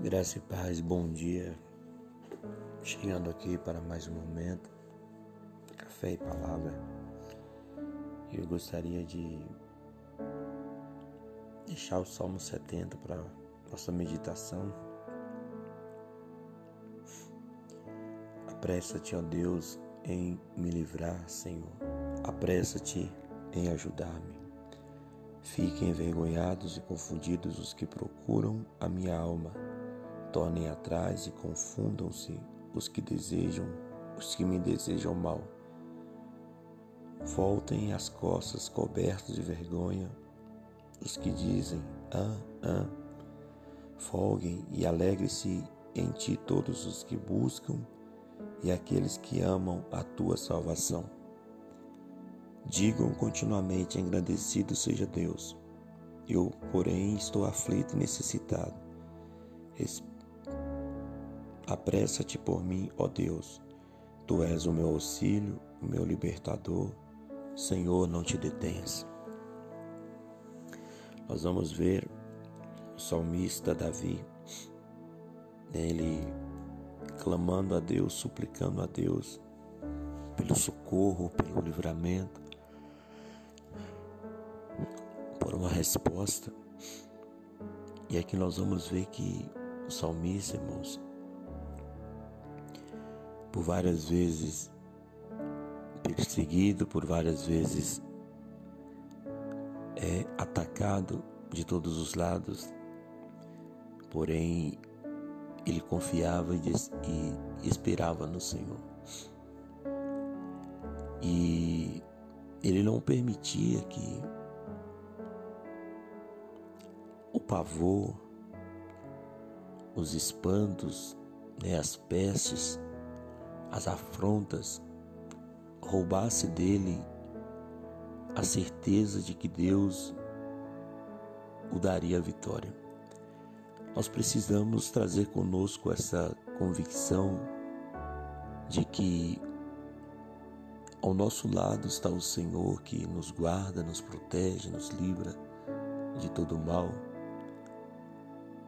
Graça e paz, bom dia. Chegando aqui para mais um momento, café e palavra. Eu gostaria de deixar o Salmo 70 para nossa meditação. Apressa-te, ó Deus, em me livrar, Senhor. Apressa-te em ajudar-me. Fiquem envergonhados e confundidos os que procuram a minha alma tornem atrás e confundam-se os que desejam, os que me desejam mal. Voltem as costas cobertas de vergonha, os que dizem, ah, ah. Folguem e alegre-se em ti todos os que buscam e aqueles que amam a tua salvação. Digam continuamente: engrandecido seja Deus. Eu, porém, estou aflito e necessitado. Apressa-te por mim, ó Deus. Tu és o meu auxílio, o meu libertador. Senhor, não te detenhas. Nós vamos ver o salmista Davi, ele clamando a Deus, suplicando a Deus pelo socorro, pelo livramento, por uma resposta. E aqui nós vamos ver que o salmista, irmãos, por várias vezes perseguido, por várias vezes é atacado de todos os lados, porém ele confiava e, esperava no Senhor. E ele não permitia que o pavor, os espantos, né, as pestes as afrontas, roubasse dele a certeza de que Deus o daria a vitória. Nós precisamos trazer conosco essa convicção de que ao nosso lado está o Senhor que nos guarda, nos protege, nos livra de todo mal.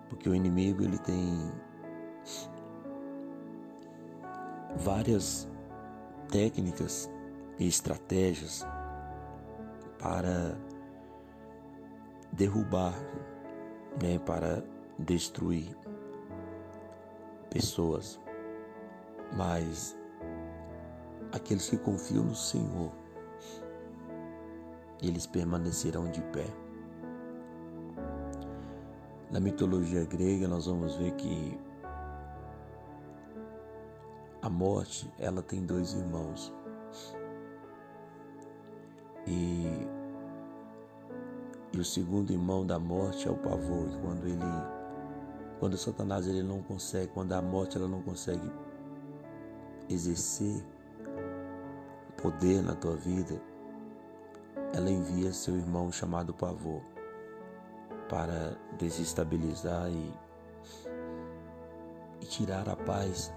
Porque o inimigo ele tem várias técnicas e estratégias para derrubar, né, para destruir pessoas. Mas aqueles que confiam no Senhor, eles permanecerão de pé. Na mitologia grega, nós vamos ver que a morte, ela tem dois irmãos. E, e o segundo irmão da morte é o pavor. Quando ele quando Satanás ele não consegue, quando a morte ela não consegue exercer poder na tua vida, ela envia seu irmão chamado pavor para desestabilizar e, e tirar a paz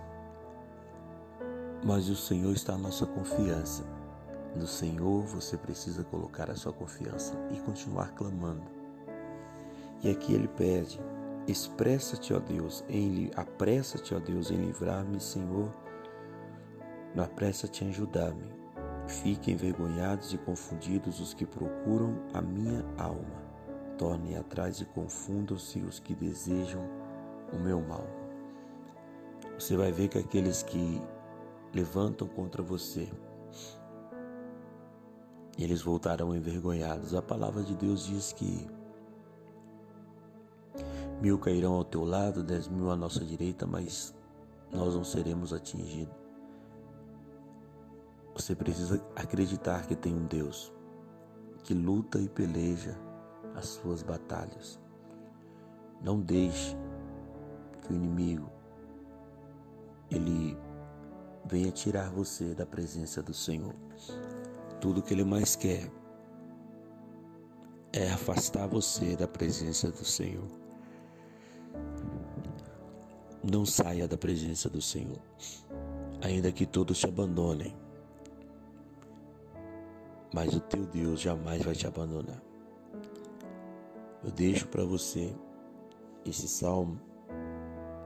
mas o Senhor está a nossa confiança. No Senhor você precisa colocar a sua confiança e continuar clamando. E aqui ele pede: expressa-te, ó Deus, em apressa-te, ó Deus, em livrar-me, Senhor. Apressa-te em ajudar-me. Fiquem envergonhados e confundidos os que procuram a minha alma. Tornem atrás e confundam-se os que desejam o meu mal. Você vai ver que aqueles que levantam contra você. Eles voltarão envergonhados. A palavra de Deus diz que mil cairão ao teu lado, dez mil à nossa direita, mas nós não seremos atingidos. Você precisa acreditar que tem um Deus que luta e peleja as suas batalhas. Não deixe que o inimigo ele venha tirar você da presença do Senhor. Tudo que Ele mais quer é afastar você da presença do Senhor. Não saia da presença do Senhor, ainda que todos te abandonem, mas o teu Deus jamais vai te abandonar. Eu deixo para você esse salmo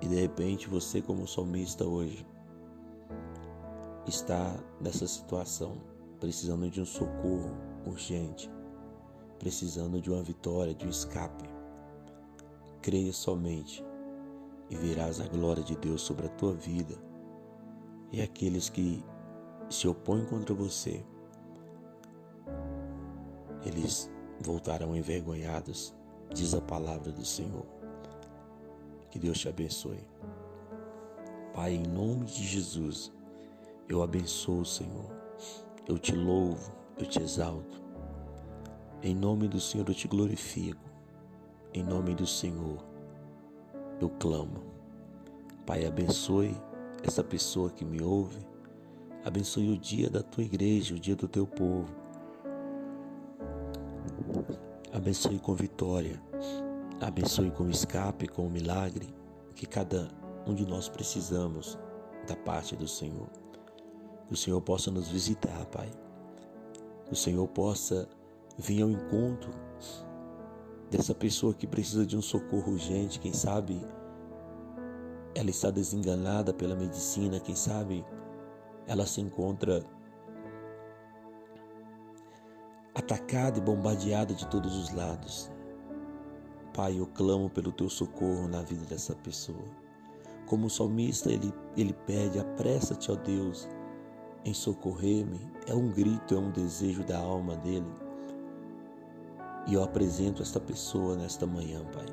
E de repente você, como salmista hoje, está nessa situação, precisando de um socorro urgente, precisando de uma vitória, de um escape. Creia somente e verás a glória de Deus sobre a tua vida. E aqueles que se opõem contra você, eles voltarão envergonhados, diz a palavra do Senhor. Que Deus te abençoe. Pai, em nome de Jesus, eu abençoo, Senhor. Eu te louvo, eu te exalto. Em nome do Senhor eu te glorifico. Em nome do Senhor eu clamo. Pai, abençoe essa pessoa que me ouve. Abençoe o dia da tua igreja, o dia do teu povo. Abençoe com vitória. Abençoe com escape, com o milagre que cada um de nós precisamos da parte do Senhor. Que o Senhor possa nos visitar, Pai. Que o Senhor possa vir ao encontro dessa pessoa que precisa de um socorro urgente, quem sabe ela está desenganada pela medicina, quem sabe ela se encontra atacada e bombardeada de todos os lados. Pai, eu clamo pelo teu socorro na vida dessa pessoa. Como o salmista, ele, ele pede, apressa-te, ó Deus, em socorrer-me. É um grito, é um desejo da alma dele. E eu apresento esta pessoa nesta manhã, Pai,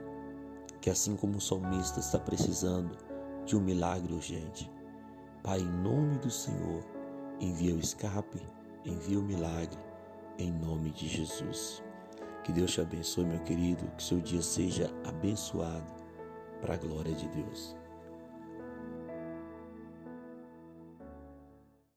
que assim como o salmista está precisando de um milagre urgente. Pai, em nome do Senhor, envia o escape, envia o milagre, em nome de Jesus. Que Deus te abençoe, meu querido, que seu dia seja abençoado para a glória de Deus.